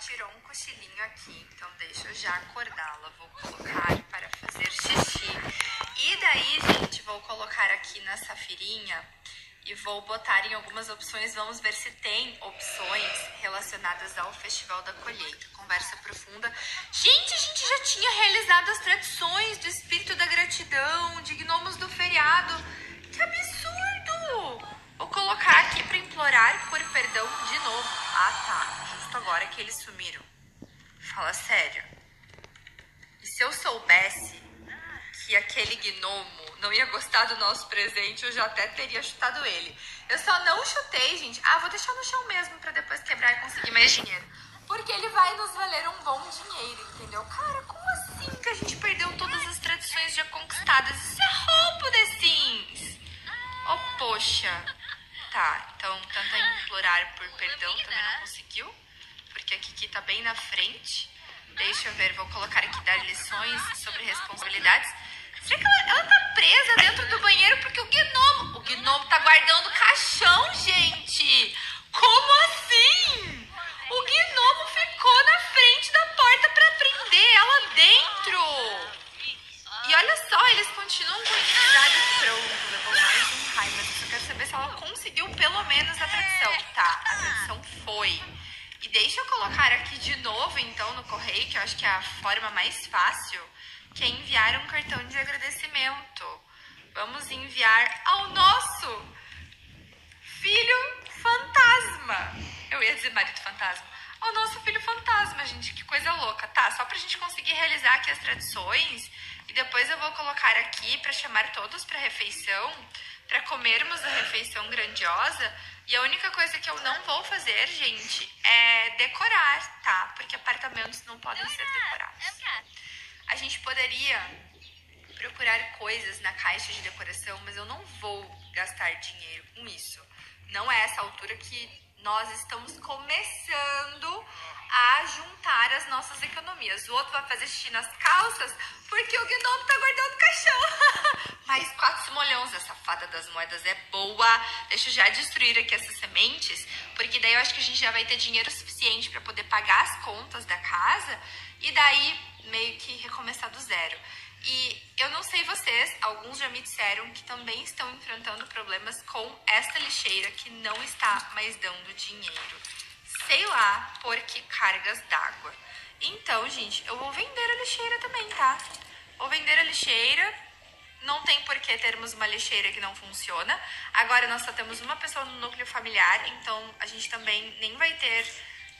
tirou um cochilinho aqui, então deixa eu já acordá-la. Vou colocar para fazer xixi. E daí, gente, vou colocar aqui na safirinha e vou botar em algumas opções. Vamos ver se tem opções relacionadas ao Festival da Colheita. Conversa profunda. Gente, a gente já tinha realizado as tradições do espírito da gratidão, de gnomos do feriado. Que absurdo! Vou colocar aqui para implorar por perdão de novo. Ah, tá. Justo agora que eles sumiram. Fala sério. E se eu soubesse que aquele gnomo não ia gostar do nosso presente, eu já até teria chutado ele. Eu só não chutei, gente. Ah, vou deixar no chão mesmo para depois quebrar e conseguir mais dinheiro. Porque ele vai nos valer um bom dinheiro, entendeu? Cara, como assim que a gente perdeu todas as tradições já conquistadas? Isso é roubo, The Sims! Oh, poxa. Tá, então tenta implorar por perdão, também não conseguiu. Porque a Kiki tá bem na frente. Deixa eu ver, vou colocar aqui dar lições sobre responsabilidades. Será que ela, ela tá presa dentro do banheiro porque o gnomo. O gnomo tá guardando o caixão, gente! Fácil que é enviar um cartão de agradecimento. Vamos enviar ao nosso filho fantasma. Eu ia dizer marido fantasma. Ao nosso filho fantasma, gente, que coisa louca. Tá, só pra gente conseguir realizar aqui as tradições e depois eu vou colocar aqui para chamar todos para refeição, para comermos a refeição grandiosa. E a única coisa que eu não vou fazer, gente, é decorar, tá? Porque apartamentos não podem ser decorados a gente poderia procurar coisas na caixa de decoração, mas eu não vou gastar dinheiro com isso. Não é essa altura que nós estamos começando a juntar as nossas economias. O outro vai fazer xixi nas calças porque o gnomo tá guardando o caixão. Mais quatro simolhões, essa fada das moedas é boa. Deixa eu já destruir aqui essas sementes, porque daí eu acho que a gente já vai ter dinheiro suficiente para poder pagar as contas da casa e daí meio que recomeçar do zero. E eu não sei vocês, alguns já me disseram que também estão enfrentando problemas com esta lixeira que não está mais dando dinheiro. Sei lá por que cargas d'água. Então, gente, eu vou vender a lixeira também, tá? Vou vender a lixeira. Não tem por que termos uma lixeira que não funciona. Agora nós só temos uma pessoa no núcleo familiar, então a gente também nem vai ter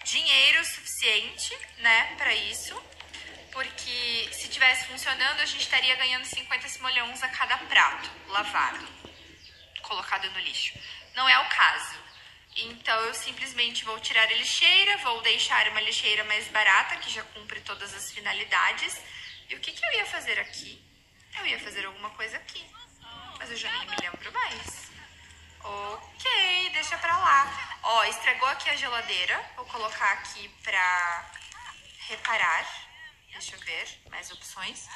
dinheiro suficiente, né, para isso porque se tivesse funcionando, a gente estaria ganhando 50 simolhões a cada prato lavado, colocado no lixo. Não é o caso. Então eu simplesmente vou tirar a lixeira, vou deixar uma lixeira mais barata, que já cumpre todas as finalidades. E o que, que eu ia fazer aqui? Eu ia fazer alguma coisa aqui, mas eu já nem me lembro mais. Ok, deixa pra lá. Ó, estragou aqui a geladeira, vou colocar aqui pra reparar. Deixa eu ver, mais opções.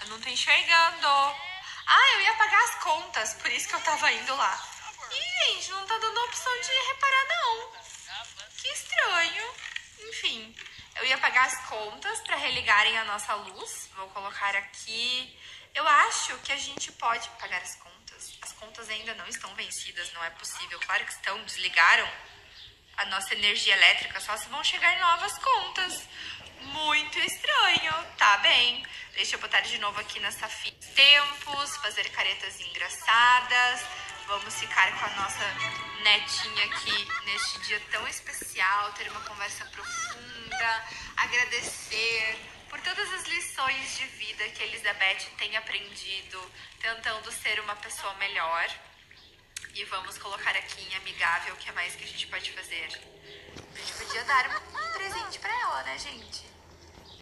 Eu não tô enxergando. Ah, eu ia pagar as contas, por isso que eu tava indo lá. Ih, gente, não tá dando opção de reparar, não. Que estranho. Enfim, eu ia pagar as contas para religarem a nossa luz. Vou colocar aqui. Eu acho que a gente pode pagar as contas. As contas ainda não estão vencidas, não é possível. Claro que estão, desligaram a nossa energia elétrica, só se vão chegar novas contas. Muito estranho, tá bem. Deixa eu botar de novo aqui nessa fita. Tempos, fazer caretas engraçadas. Vamos ficar com a nossa netinha aqui neste dia tão especial, ter uma conversa profunda, agradecer por todas as lições de vida que Elizabeth tem aprendido, tentando ser uma pessoa melhor. E vamos colocar aqui em amigável o que é mais que a gente pode fazer. Podia dar um presente para ela, né, gente?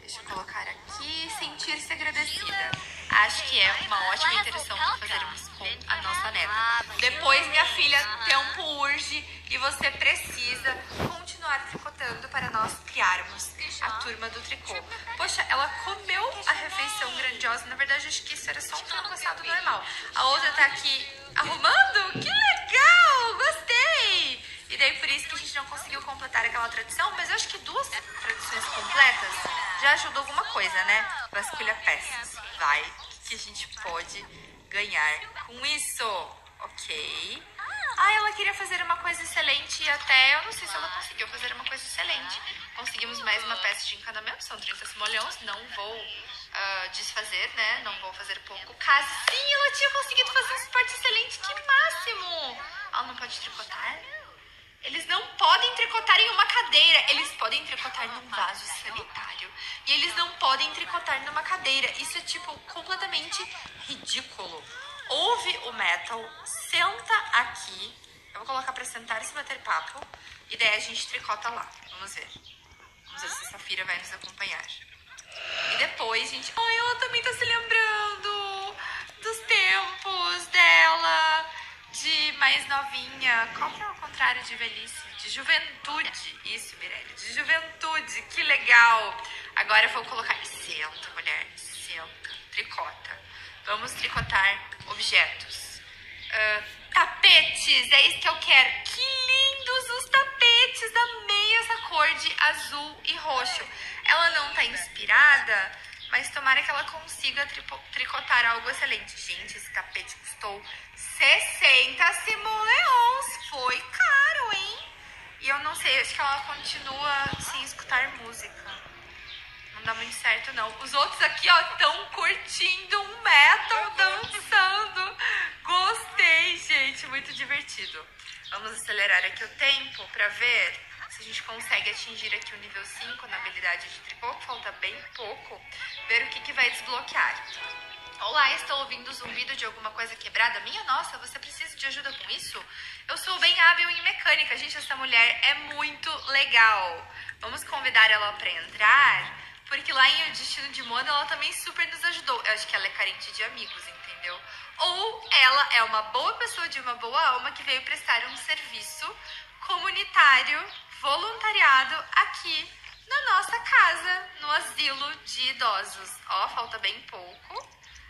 Deixa eu colocar aqui, sentir-se agradecida. Acho que é uma ótima interação para fazermos com a nossa neta. Depois, minha filha, tempo urge e você precisa continuar tricotando para nós criarmos a turma do tricô. Poxa, ela comeu a refeição grandiosa. Na verdade, acho que isso era só um frango normal. A outra tá aqui arrumando. Que legal! Gostei! E daí, por isso que a gente não conseguiu completar aquela tradição, mas eu acho que duas tradições completas já ajuda alguma coisa, né? Vasculha peças. Vai, que a gente pode ganhar com isso, ok? Ah, ela queria fazer uma coisa excelente e até eu não sei se ela conseguiu fazer uma coisa excelente. Conseguimos mais uma peça de encanamento, são 30 simoleões, não vou uh, desfazer, né? Não vou fazer pouco. Caso sim, ela tinha conseguido fazer um suporte excelente, que máximo! Ela não pode tricotar? Eles não podem tricotar em uma cadeira, eles podem tricotar num vaso sanitário. E eles não podem tricotar numa cadeira. Isso é, tipo, completamente ridículo. Ouve o metal, senta aqui. Eu vou colocar pra sentar e se bater papo. E daí a gente tricota lá. Vamos ver. Vamos ver se a Safira vai nos acompanhar. E depois, gente... Ai, ela também tá se lembrando dos tempos dela de mais novinha. Qual que é o contrário de velhice? De juventude. Isso, Mirelle. De juventude. Que legal. Agora eu vou colocar. Senta, mulher. Senta. Tricota. Vamos tricotar objetos. Uh, tapetes. É isso que eu quero. Que lindos os tapetes. Amei essa cor de azul e roxo. Ela não tá inspirada mas tomara que ela consiga tricotar algo excelente. Gente, esse tapete custou 60 simoleons. Foi caro, hein? E eu não sei, acho que ela continua sem escutar música. Não dá muito certo, não. Os outros aqui, ó, estão curtindo um metal, dançando. Gostei, gente. Muito divertido. Vamos acelerar aqui o tempo para ver se a gente consegue atingir aqui o nível 5 na habilidade de tricô, falta bem pouco, ver o que, que vai desbloquear. Olá, estou ouvindo zumbido de alguma coisa quebrada? Minha nossa, você precisa de ajuda com isso? Eu sou bem hábil em mecânica. Gente, essa mulher é muito legal. Vamos convidar ela para entrar, porque lá em O Destino de Mona ela também super nos ajudou. Eu acho que ela é carente de amigos, entendeu? Ou ela é uma boa pessoa de uma boa alma que veio prestar um serviço comunitário voluntariado aqui na nossa casa, no asilo de idosos. Ó, falta bem pouco.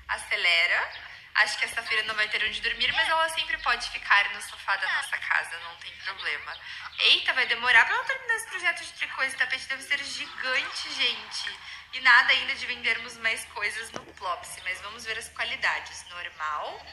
Acelera. Acho que essa feira não vai ter onde dormir, mas ela sempre pode ficar no sofá da nossa casa, não tem problema. Eita, vai demorar pra ela terminar esse projeto de tricô. Esse tapete deve ser gigante, gente. E nada ainda de vendermos mais coisas no Plopsy, mas vamos ver as qualidades. Normal,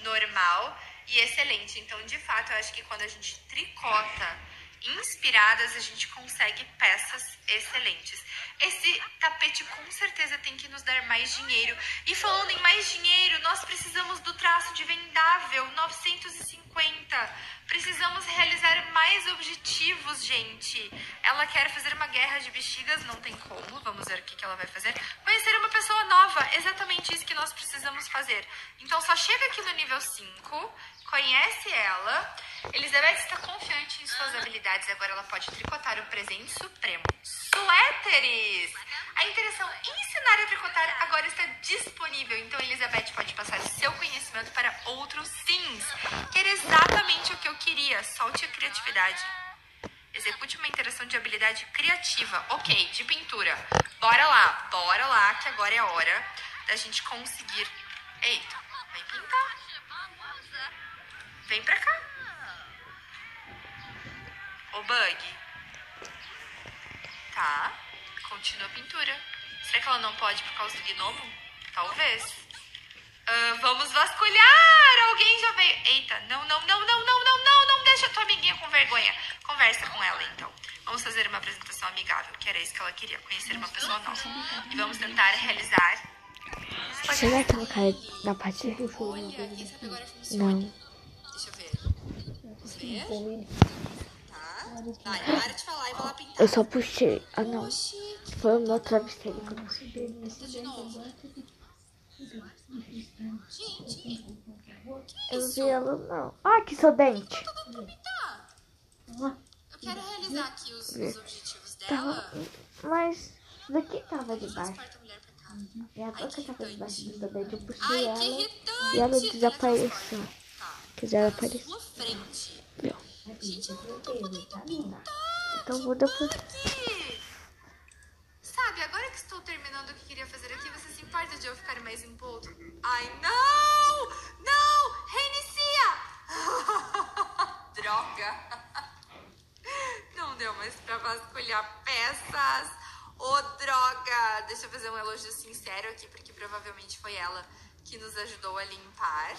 normal e excelente. Então, de fato, eu acho que quando a gente tricota inspiradas, a gente consegue peças excelentes. Esse tapete com certeza tem que nos dar mais dinheiro. E falando em mais dinheiro, nós precisamos do traço de vendável 950. Precisamos realizar mais objetivos, gente. Ela quer fazer uma guerra de bexigas, não tem como. Vamos ver o que ela vai fazer. Conhecer uma pessoa nova, exatamente isso que nós precisamos fazer. Então só chega aqui no nível 5 conhece ela. Elizabeth está confiante em suas habilidades agora ela pode tricotar o presente supremo. Suéteres! A interação ensinar a tricotar agora está disponível, então Elizabeth pode passar seu conhecimento para outros sims, que era exatamente o que eu queria. Solte a criatividade. Execute uma interação de habilidade criativa. Ok, de pintura. Bora lá, bora lá, que agora é hora da gente conseguir... Eita, vem pintar. Vem pra cá. O bug. Tá. Continua a pintura. Será que ela não pode por causa do gnomo? Talvez. Uh, vamos vasculhar! Alguém já veio. Eita, não, não, não, não, não, não, não, não deixa tua amiguinha com vergonha. Conversa com ela então. Vamos fazer uma apresentação amigável, que era isso que ela queria, conhecer uma pessoa nova. E vamos tentar realizar. Será que ela cai na parte Não. Tá? Vai, para de falar e vai lá pintar. Eu só puxei. Ah, não. Foi o meu travesseiro que eu não nesse De novo. Gente, que Eu vi ela, não. Ah, que seu dente. Tá. Eu quero realizar aqui os, os objetivos dela. Mas daqui tava debaixo. E a boca tava debaixo do dente. Eu puxei ela e ela desapareceu. Tá. Quiser aparecer. Sua frente. Gente, eu não tô podendo pintar. Então muda por... Sabe, agora que estou terminando o que queria fazer aqui, você se importa de eu ficar mais envolto? Ai, não! Não! Reinicia! Droga! Não vasculhar peças. Ô, oh, droga! Deixa eu fazer um elogio sincero aqui, porque provavelmente foi ela que nos ajudou a limpar.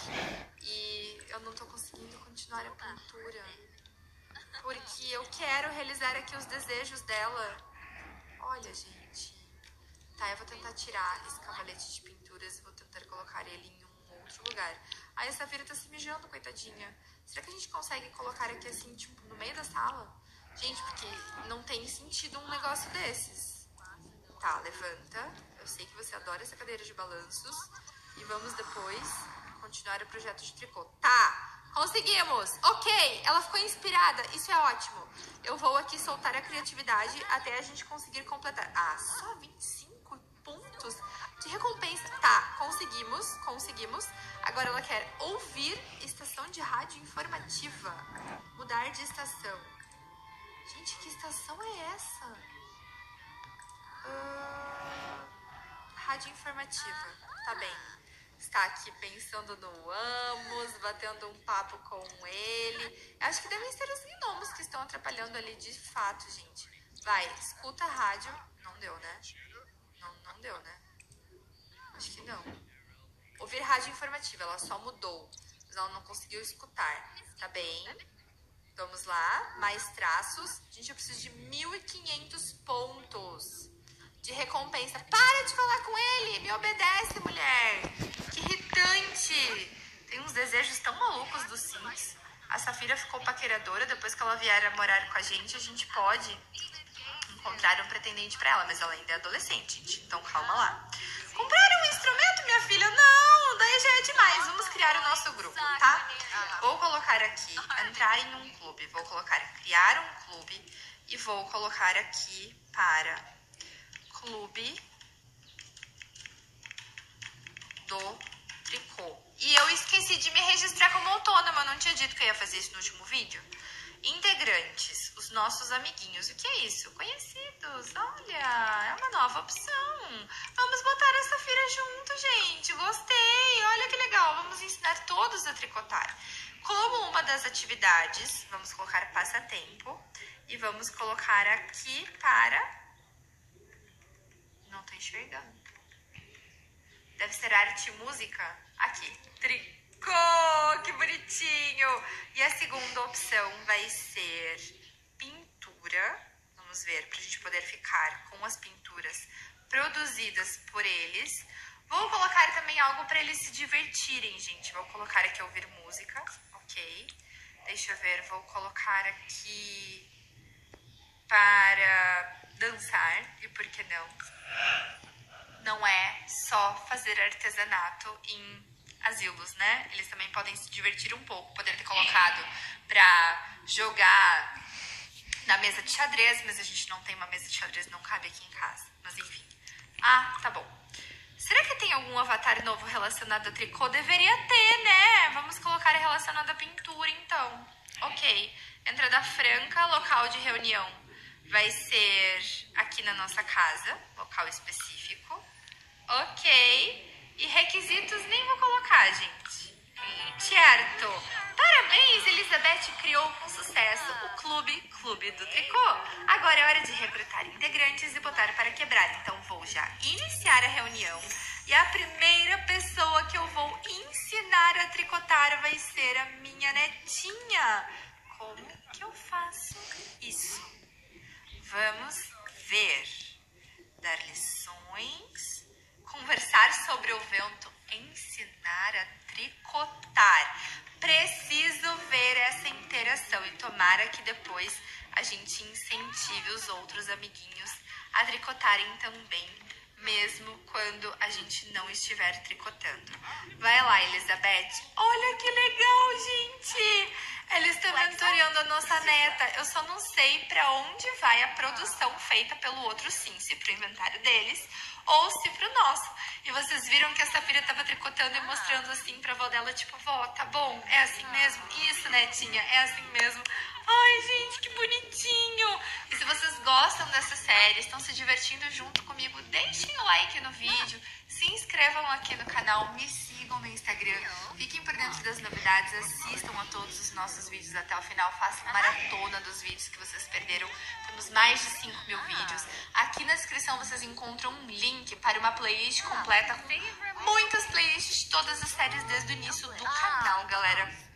E eu não tô conseguindo continuar a pintura. Porque eu quero realizar aqui os desejos dela. Olha, gente. Tá, eu vou tentar tirar esse cavalete de pinturas e vou tentar colocar ele em um outro lugar. Aí a Safira tá se mijando, coitadinha. Será que a gente consegue colocar aqui assim, tipo, no meio da sala? Gente, porque não tem sentido um negócio desses. Tá, levanta. Eu sei que você adora essa cadeira de balanços. E vamos depois continuar o projeto de tricô. Tá, conseguimos. Ok, ela ficou inspirada. Isso é ótimo. Eu vou aqui soltar a criatividade até a gente conseguir completar. Ah, só 25 pontos de recompensa. Tá, conseguimos, conseguimos. Agora ela quer ouvir estação de rádio informativa. Mudar de estação. Gente, que estação é essa? Uh, rádio informativa. Tá bem. Está aqui pensando no Amos, batendo um papo com ele. Acho que devem ser os gnomos que estão atrapalhando ali de fato, gente. Vai, escuta a rádio. Não deu, né? Não, não deu, né? Acho que não. Ouvir rádio informativa, ela só mudou. Mas ela não conseguiu escutar. Tá bem. Vamos lá. Mais traços. Gente, eu preciso de 1.500 pontos de recompensa. Para de falar com ele! Me obedece, mulher! Que irritante! Tem uns desejos tão malucos dos Sims. A Safira ficou paqueradora. Depois que ela vier a morar com a gente, a gente pode encontrar um pretendente para ela. Mas ela ainda é adolescente, gente. Então calma lá. Comprar um instrumento, minha filha? Não, daí já é demais. Vamos criar o nosso grupo, tá? Vou colocar aqui, entrar em um clube. Vou colocar criar um clube e vou colocar aqui para clube do tricô. E eu esqueci de me registrar como autônoma, eu não tinha dito que eu ia fazer isso no último vídeo. Integrantes, os nossos amiguinhos. O que é isso? Conhecidos. Olha, é uma nova opção. Vamos botar essa feira junto, gente. Gostei. Olha que legal. Vamos ensinar todos a tricotar. Como uma das atividades, vamos colocar passatempo e vamos colocar aqui para. Não tô enxergando. Deve ser arte e música. Aqui. Tri ficou! Que bonitinho! E a segunda opção vai ser pintura. Vamos ver, para a gente poder ficar com as pinturas produzidas por eles. Vou colocar também algo para eles se divertirem, gente. Vou colocar aqui ouvir música, ok? Deixa eu ver, vou colocar aqui para dançar, e por que não? Não é só fazer artesanato em asilos, né? Eles também podem se divertir um pouco, poder ter colocado pra jogar na mesa de xadrez, mas a gente não tem uma mesa de xadrez, não cabe aqui em casa. Mas enfim. Ah, tá bom. Será que tem algum avatar novo relacionado a tricô? Deveria ter, né? Vamos colocar relacionado à pintura, então. Ok. Entrada franca, local de reunião vai ser aqui na nossa casa, local específico. Ok. E requisitos nem vou colocar, gente. Certo. Parabéns, Elizabeth criou com sucesso o Clube Clube do Tricô. Agora é hora de recrutar integrantes e botar para quebrar. Então vou já iniciar a reunião. E a primeira pessoa que eu vou ensinar a tricotar vai ser a minha netinha. Como que eu faço isso? Vamos ver. Dar lições conversar sobre o vento, ensinar a tricotar. Preciso ver essa interação e tomara que depois a gente incentive os outros amiguinhos a tricotarem também, mesmo quando a gente não estiver tricotando. Vai lá, Elizabeth. Olha que legal, gente! Eles estão mentoreando a nossa neta. Eu só não sei para onde vai a produção feita pelo outro sim, se pro inventário deles ou se pro nosso. E vocês viram que a Safira tava tricotando e mostrando assim pra avó dela, tipo, vó, tá bom? É assim mesmo? Isso, netinha, é assim mesmo. Ai, gente, que bonitinho! E se vocês gostam dessa série, estão se divertindo junto comigo, deixem o like no vídeo, se inscrevam aqui no canal, me sigam no Instagram, fiquem por dentro das novidades, assistam a todos os nossos vídeos até o final, façam maratona dos vídeos que vocês perderam. Temos mais de 5 mil vídeos. Aqui na descrição vocês encontram um link para uma playlist completa com muitas playlists de todas as séries desde o início do canal, galera.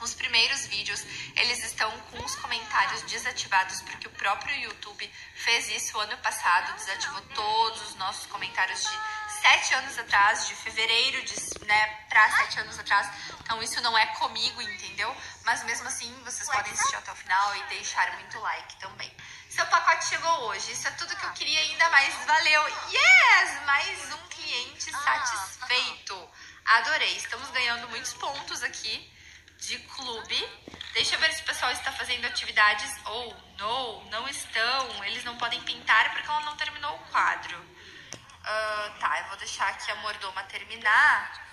Os primeiros vídeos, eles estão com os comentários desativados, porque o próprio YouTube fez isso ano passado, desativou todos os nossos comentários de sete anos atrás, de fevereiro, de, né, pra sete anos atrás. Então isso não é comigo, entendeu? Mas mesmo assim, vocês podem assistir até o final e deixar muito like também. Seu pacote chegou hoje, isso é tudo que eu queria ainda mais. Valeu! Yes! Mais um cliente satisfeito. Adorei, estamos ganhando muitos pontos aqui de clube. Deixa eu ver se o pessoal está fazendo atividades ou oh, não, não estão. Eles não podem pintar porque ela não terminou o quadro. Uh, tá, eu vou deixar aqui a mordoma terminar.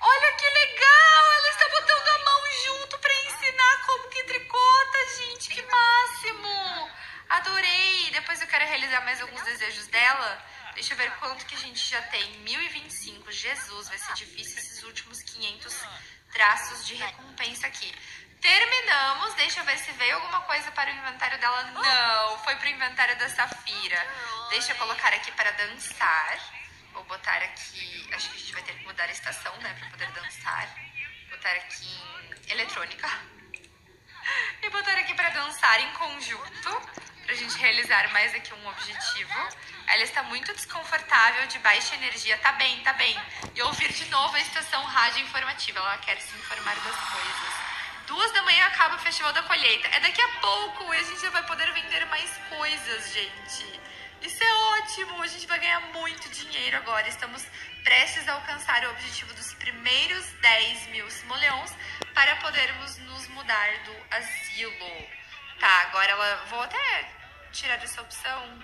Olha que legal! Ela está botando a mão junto para ensinar como que tricota, gente. Que máximo! Adorei! Depois eu quero realizar mais alguns desejos dela. Deixa eu ver quanto que a gente já tem. 1025. Jesus, vai ser difícil esses últimos 500 traços de recompensa aqui. Terminamos, deixa eu ver se veio alguma coisa para o inventário dela. Não, foi para o inventário da Safira. Deixa eu colocar aqui para dançar. Vou botar aqui, acho que a gente vai ter que mudar a estação, né, para poder dançar. Botar aqui em eletrônica. E botar aqui para dançar em conjunto, para a gente realizar mais aqui um objetivo. Ela está muito desconfortável, de baixa energia. Tá bem, tá bem. E ouvir de novo a estação rádio informativa. Ela quer se informar das coisas. Duas da manhã acaba o Festival da Colheita. É daqui a pouco e a gente já vai poder vender mais coisas, gente. Isso é ótimo. A gente vai ganhar muito dinheiro agora. Estamos prestes a alcançar o objetivo dos primeiros 10 mil simoleons para podermos nos mudar do asilo. Tá, agora ela... Vou até tirar essa opção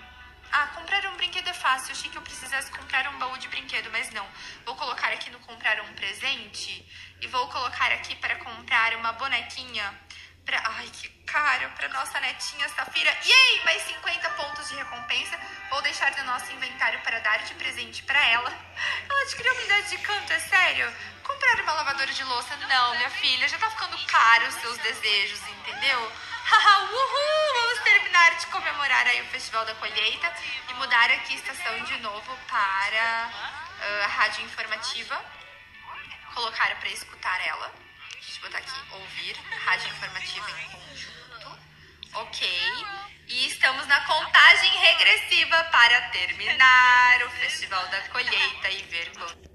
ah, comprar um brinquedo é fácil. Eu achei que eu precisasse comprar um baú de brinquedo, mas não. Vou colocar aqui no comprar um presente e vou colocar aqui para comprar uma bonequinha. Pra... Ai, que caro! Para nossa netinha Safira. Yay! Mais 50 pontos de recompensa. Vou deixar no nosso inventário para dar de presente para ela. Ela adquiriu unidade de canto, é sério? Comprar uma lavadora de louça? Não, minha filha. Já tá ficando caro os seus desejos, entendeu? Uhul! Vamos terminar de comemorar aí o Festival da Colheita e mudar aqui a estação de novo para uh, a rádio informativa. Colocar para escutar ela. Deixa eu botar aqui, ouvir, rádio informativa em conjunto. Ok. E estamos na contagem regressiva para terminar o Festival da Colheita e ver quanto.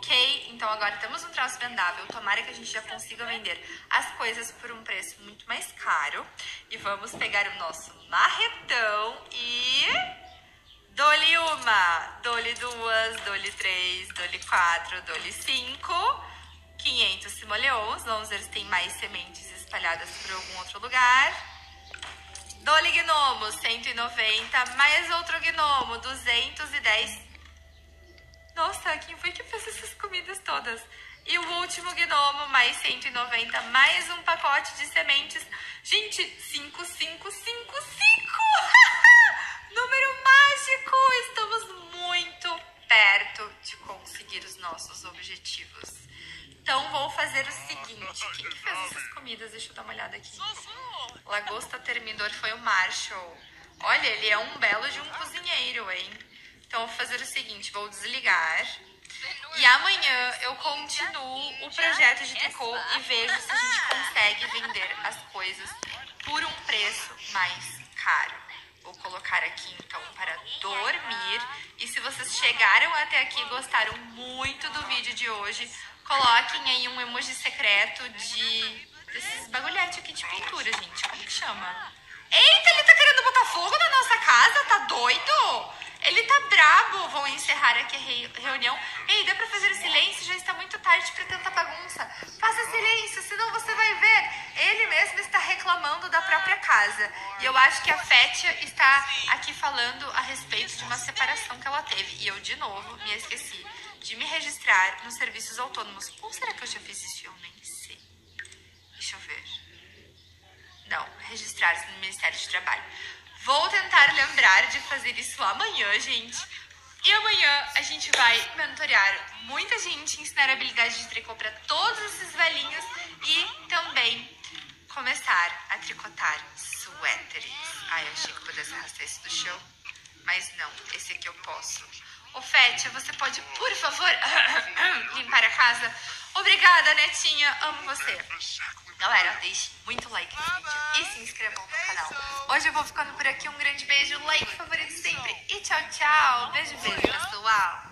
Ok? Então agora temos um traço vendável, tomara que a gente já consiga vender as coisas por um preço muito mais caro. E vamos pegar o nosso marretão e... Dole uma, dole duas, dole três, dole quatro, dole cinco, 500 simoleons, vamos ver se tem mais sementes espalhadas por algum outro lugar. Dole gnomo, 190, mais outro gnomo, 210 nossa, quem foi que fez essas comidas todas? E o último gnomo, mais 190, mais um pacote de sementes. Gente, 5555! Número mágico! Estamos muito perto de conseguir os nossos objetivos. Então, vou fazer o seguinte. Quem que fez essas comidas? Deixa eu dar uma olhada aqui. Lagosta Termidor foi o Marshall. Olha, ele é um belo de um cozinheiro, hein? Então, vou fazer o seguinte, vou desligar. E amanhã eu continuo o projeto de tricô e vejo se a gente consegue vender as coisas por um preço mais caro. Vou colocar aqui então para dormir. E se vocês chegaram até aqui e gostaram muito do vídeo de hoje, coloquem aí um emoji secreto de desses bagulhetes aqui de pintura, gente. Como que chama? Eita, ele tá querendo botar fogo na nossa casa? Tá doido? Ele tá brabo. Vou encerrar aqui a reunião. Ei, dá pra fazer silêncio? Já está muito tarde pra tanta bagunça. Faça silêncio, senão você própria casa. E eu acho que a Fétia está aqui falando a respeito de uma separação que ela teve. E eu, de novo, me esqueci de me registrar nos serviços autônomos. Ou será que eu já fiz isso? Eu nem sei. Deixa eu ver. Não, registrar-se no Ministério de Trabalho. Vou tentar lembrar de fazer isso amanhã, gente. E amanhã a gente vai mentorear muita gente, ensinar a habilidade de tricô para todos esses velhinhos e também começar a tricotar suéteres. Ai, eu achei que pudesse arrastar esse do chão, mas não, esse aqui eu posso. Ô, Fétia, você pode, por favor, limpar a casa? Obrigada, netinha, amo você. Galera, deixe muito like nesse vídeo e se inscrevam no canal. Hoje eu vou ficando por aqui. Um grande beijo, like favorito sempre. E tchau, tchau. Beijo, beijo, pessoal.